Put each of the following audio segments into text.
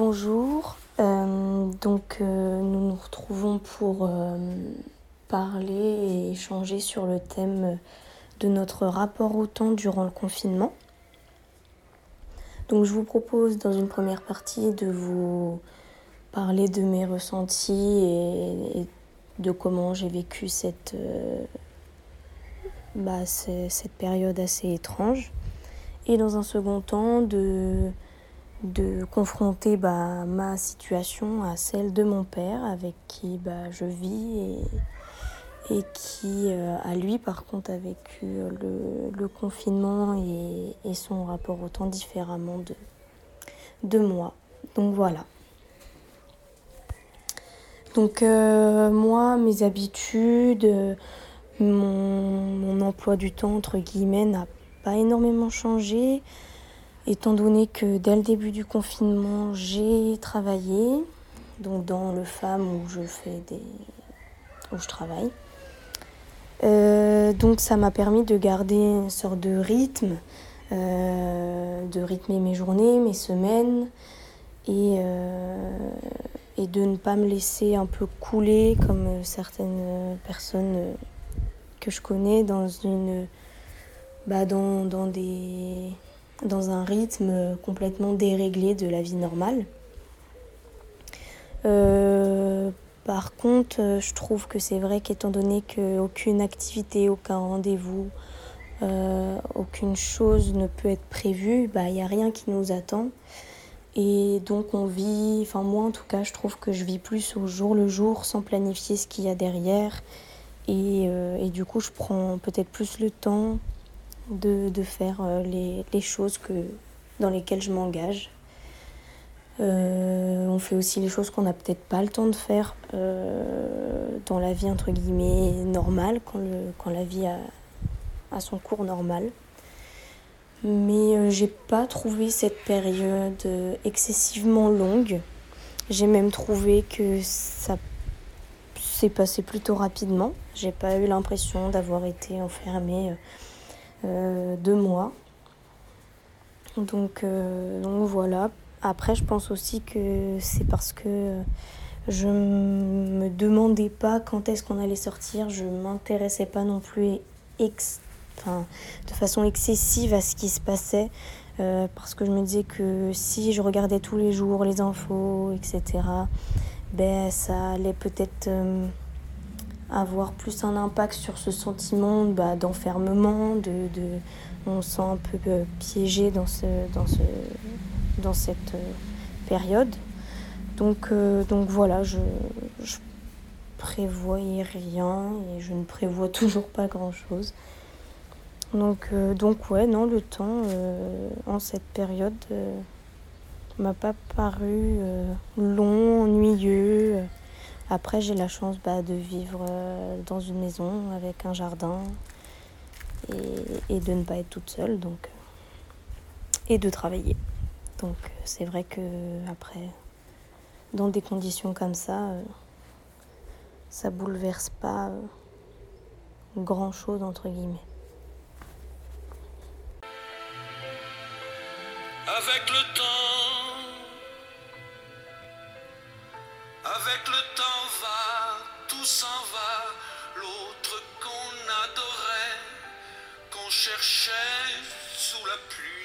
Bonjour, euh, donc euh, nous nous retrouvons pour euh, parler et échanger sur le thème de notre rapport au temps durant le confinement. Donc je vous propose dans une première partie de vous parler de mes ressentis et, de comment j'ai vécu cette, bah, cette période assez étrange. Et dans un second temps de de confronter bah, ma situation à celle de mon père avec qui bah, je vis et, qui euh, a lui par contre a vécu le, confinement et, son rapport au temps différemment de, moi. Donc voilà. Donc euh, moi, mes habitudes, mon emploi du temps entre guillemets n'a pas énormément changé étant donné que dès le début du confinement, j'ai travaillé, donc dans le FAM où je fais des. où je travaille. Euh, donc ça m'a permis de garder une sorte de rythme, euh, de rythmer mes journées, mes semaines, et, euh, et de ne pas me laisser un peu couler comme certaines personnes que je connais dans une. Bah dans, dans des dans un rythme complètement déréglé de la vie normale. Euh, par contre, euh, je trouve que c'est vrai qu'étant donné qu'aucune activité, aucun rendez-vous, euh, aucune chose ne peut être prévue, bah, il n'y a rien qui nous attend. Et donc on vit, enfin moi en tout cas, je trouve que je vis plus au jour le jour sans planifier ce qu'il y a derrière. Et du coup, je prends peut-être plus le temps de, de faire euh, les, les, choses que, dans lesquelles je m'engage. Euh, on fait aussi les choses qu'on n'a peut-être pas le temps de faire euh, dans la vie entre guillemets normale, quand, le, quand la vie a, a son cours normal. Mais euh, j'ai pas trouvé cette période excessivement longue. J'ai même trouvé que ça s'est passé plutôt rapidement. J'ai pas eu l'impression d'avoir été enfermée euh, deux mois. Donc, euh, donc voilà. Après, je pense aussi que c'est parce que je me demandais pas quand est-ce qu'on allait sortir. Je m'intéressais pas non plus ex enfin, de façon excessive à ce qui se passait. Euh, parce que je me disais que si je regardais tous les jours les infos, etc., ben, ça allait peut-être avoir plus un impact sur ce sentiment bah, d'enfermement, de, de, on se sent un peu euh, piégé dans, ce, dans, ce, dans cette euh, période. Donc, euh, donc voilà, je, je prévoyais rien et je ne prévois toujours pas grand-chose. Donc, donc ouais, non, le temps en cette période m'a pas paru long, ennuyeux. Après, j'ai la chance bah, de vivre euh, dans une maison avec un jardin et, et, de ne pas être toute seule, donc euh, et de travailler. Donc c'est vrai que après, dans des conditions comme ça, euh, ça bouleverse pas grand chose entre guillemets. Le temps va, tout s'en va, l'autre qu'on adorait, qu'on cherchait sous la pluie,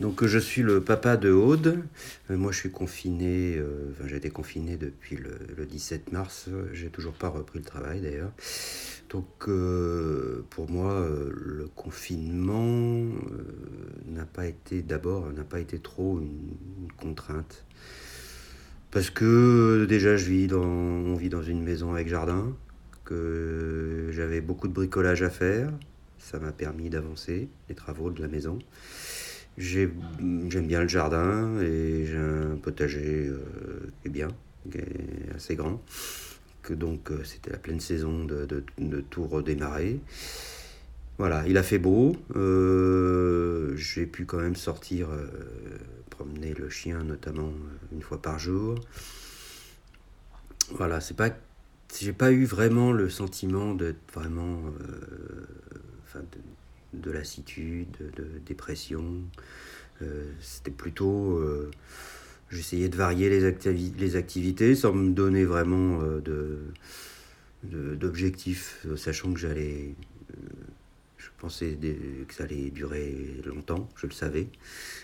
Donc je suis le papa de Aude. Euh, moi je suis confiné, euh, j'ai été confiné depuis le, le 17 mars. J'ai toujours pas repris le travail d'ailleurs. Donc euh, pour moi le confinement n'a pas été d'abord n'a pas été trop une, contrainte parce que déjà dans on vit dans une maison avec jardin que j'avais beaucoup de bricolage à faire Ça m'a permis d'avancer les travaux de la maison. J'aime bien le jardin et j'ai un potager qui est bien, qui est assez grand. Que donc c'était la pleine saison de, de, tout redémarrer. Voilà, il a fait beau. Euh, j'ai pu quand même sortir, euh, promener le chien notamment euh, une fois par jour. Voilà, c'est pas, j'ai pas eu vraiment le sentiment d'être vraiment, lassitude, de, dépression. C'était plutôt, j'essayais de varier les, les, activités sans me donner vraiment de d'objectifs, sachant que j'allais je pensais que ça allait durer longtemps, je le savais.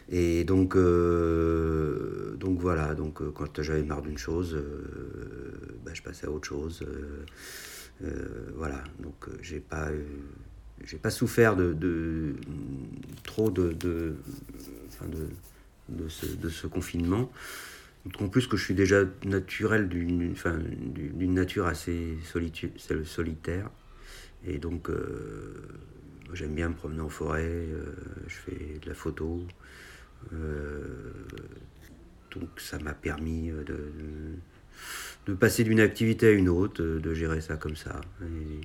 Et donc, euh, donc voilà, donc euh, quand j'avais marre d'une chose, euh, bah, je passais à autre chose. voilà, donc j'ai pas, j'ai pas souffert de, trop de, de, de, ce, de ce confinement. En plus que je suis déjà naturel d'une nature assez solitaire. Et donc, J'aime bien me promener en forêt, euh, je fais de la photo. Euh, donc ça m'a permis de, de, passer d'une activité à une autre, de gérer ça comme ça. Euh,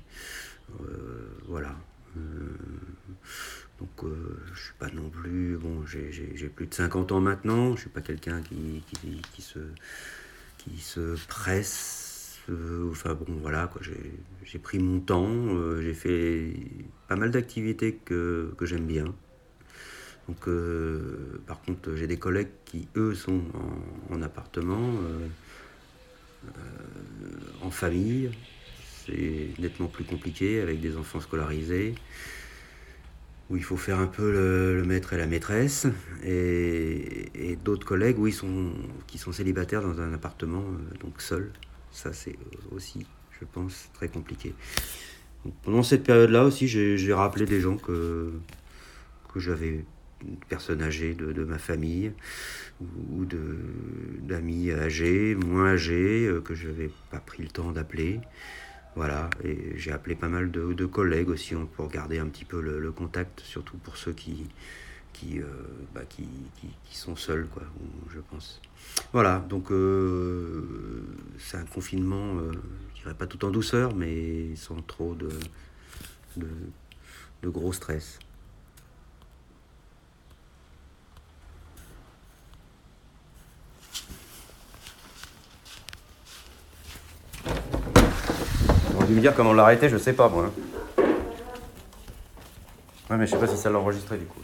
voilà. Donc je suis pas non plus. Bon, j'ai plus de 50 ans maintenant, je suis pas quelqu'un qui, qui, qui, se, qui se presse euh, enfin bon, voilà, quoi, j'ai pris mon temps, euh, j'ai fait pas mal d'activités que, que j'aime bien. Donc, euh, par contre, j'ai des collègues qui, eux, sont en, appartement, en famille. C'est nettement plus compliqué avec des enfants scolarisés, où il faut faire un peu le, maître et la maîtresse. Et, d'autres collègues, ils sont, qui sont célibataires dans un appartement, donc seuls. Ça, c'est aussi, je pense, très compliqué. pendant cette période-là aussi, j'ai rappelé des gens que, que j'avais, personnes âgées de, ma famille ou d'amis âgés, moins âgés, euh, que je n'avais pas pris le temps d'appeler. Voilà, et j'ai appelé pas mal de, collègues aussi pour garder un petit peu le, contact, surtout pour ceux qui, euh, bah, sont seuls, je pense. Voilà, donc euh, c'est un confinement, euh, je dirais pas tout en douceur, mais sans trop de, gros stress. Dû me dire comment l'arrêter, je sais pas moi. Hein. Ouais, mais je sais pas si ça l'a enregistré du coup.